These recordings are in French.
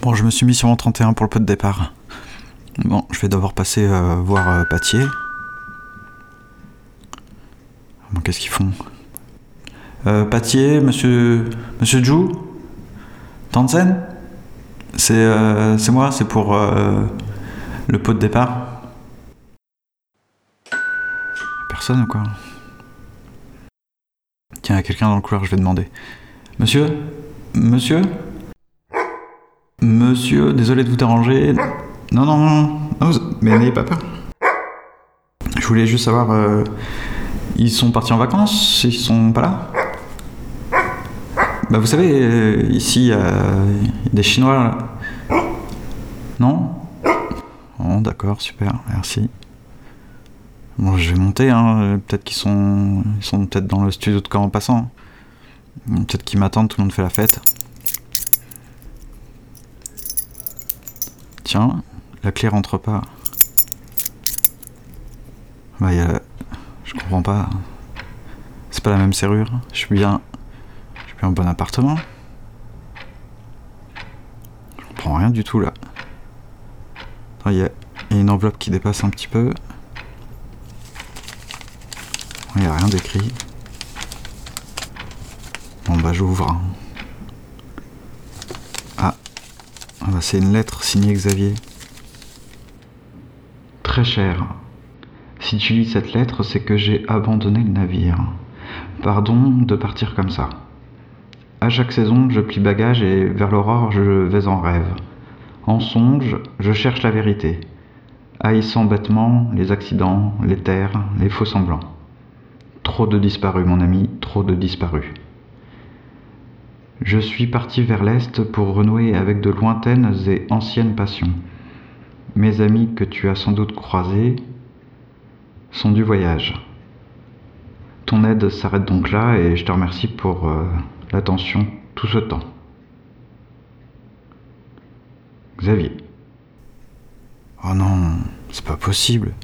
Bon, je me suis mis sur mon 31 pour le pot de départ. Bon, je vais d'abord passer euh, voir euh. Bon, qu'est-ce qu'ils font? Euh, monsieur. Monsieur Jou Tansen C'est euh, c'est moi, c'est pour euh, le pot de départ. Personne ou quoi Tiens, il y a quelqu'un dans le couloir, je vais demander. Monsieur? Monsieur? Monsieur, désolé de vous déranger. Non, non, non, mais n'ayez pas peur. Je voulais juste savoir, euh, ils sont partis en vacances Ils sont pas là? Bah vous savez, ici, il y a des Chinois là. Non? Oh d'accord, super, merci. Bon, je vais monter, hein. peut-être qu'ils sont, ils sont peut-être dans le studio de camp en passant. Peut-être qu'ils m'attendent, tout le monde fait la fête. Tiens, la clé rentre pas. Bah, y a... Je comprends pas. C'est pas la même serrure. Je suis bien. Je suis bien en bon appartement. Je comprends rien du tout là. Il y, a... y a une enveloppe qui dépasse un petit peu. Il y a rien d'écrit. Bon bah j'ouvre. hein. Ah. Ah c'est une lettre signée Xavier. Très cher. Si tu lis cette lettre, c'est que j'ai abandonné le navire. Pardon de partir comme ça. À chaque saison, je plie bagage et vers l'aurore, je vais en rêve. En songe, je cherche la vérité, haïssant bêtement les accidents, les terres, les faux semblants. Trop de disparus, mon ami, trop de disparus. Je suis parti vers l'Est pour renouer avec de lointaines et anciennes passions. Mes amis que tu as sans doute croisés sont du voyage. Ton aide s'arrête donc là et je te remercie pour euh, l'attention tout ce temps. Xavier. Oh non, c'est pas possible.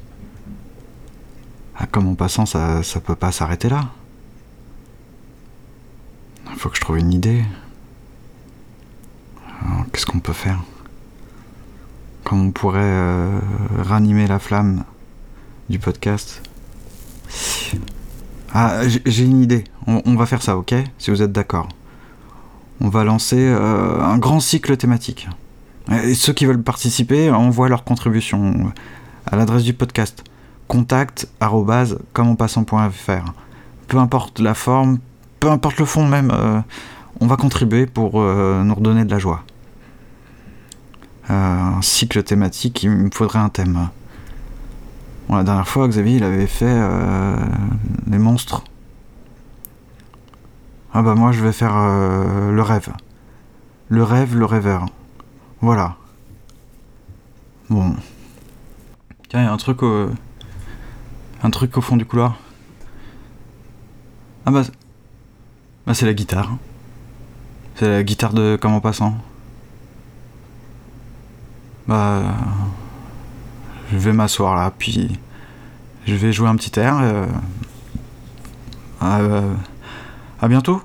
Ah, comme en passant, ça, ça peut pas s'arrêter là. Faut que je trouve une idée. Qu'est-ce qu'on peut faire? Comment on pourrait euh, ranimer la flamme du podcast Ah, j'ai une idée. On, va faire ça, ok? Si vous êtes d'accord. On va lancer euh, un grand cycle thématique. Et ceux qui veulent participer envoient leur contribution à l'adresse du podcast contact arobase commenpassant.fr. Peu importe la forme, peu importe le fond même, euh, on va contribuer pour euh, nous redonner de la joie. Euh, un cycle thématique, il me faudrait un thème. Bon, la dernière fois, Xavier, il avait fait les monstres. Ah bah moi, je vais faire le rêve. Le rêve, le rêveur. Voilà. Bon. Tiens, il un truc au... Un truc au fond du couloir. Ah bah... Bah c'est la guitare. C'est la guitare de Comment Passant. Bah... Je vais m'asseoir là, puis... Je vais jouer un petit air. euh, à, euh, à bientôt.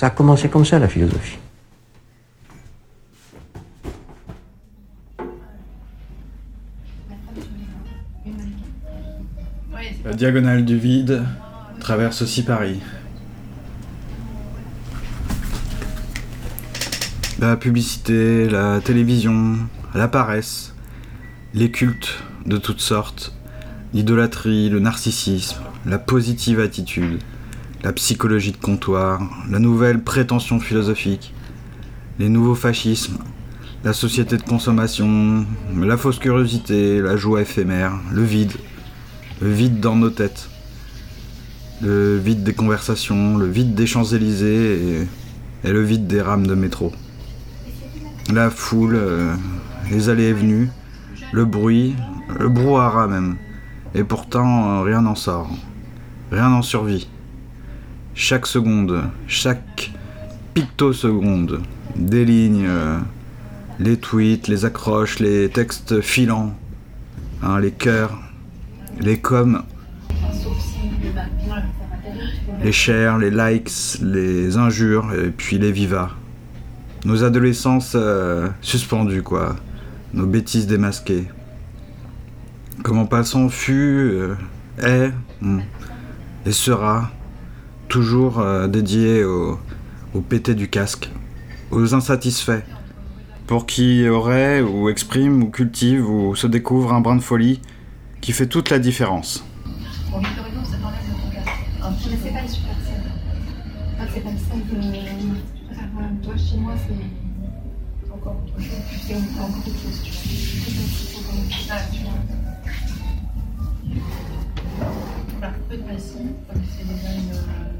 Ça a commencé comme ça, la philosophie. La diagonale du vide traverse aussi Paris. La publicité, la télévision, la paresse, les cultes de toutes sortes, l'idolâtrie, le narcissisme, la positive attitude, la psychologie de comptoir, la nouvelle prétention philosophique, les nouveaux fascismes, la société de consommation, la fausse curiosité, la joie éphémère, le vide, le vide dans nos têtes, le vide des conversations, le vide des Champs-Élysées et, le vide des rames de métro. La foule, euh, les allées et venues, le bruit, le brouhaha même. Et pourtant, euh, rien n'en sort. Rien n'en survit. Chaque seconde, chaque pictoseconde, des lignes, euh, les tweets, les accroches, les textes filants, hein, les cœurs, les coms, les shares, les likes, les injures, et puis les vivas. Nos adolescences euh, suspendues, quoi. Nos bêtises démasquées. Comment passant fut, euh, est hmm, et sera toujours euh, dédié au, au pété du casque, aux insatisfaits, pour qui aurait ou exprime ou cultive ou se découvre un brin de folie qui fait toute la différence. Peu de c'est une,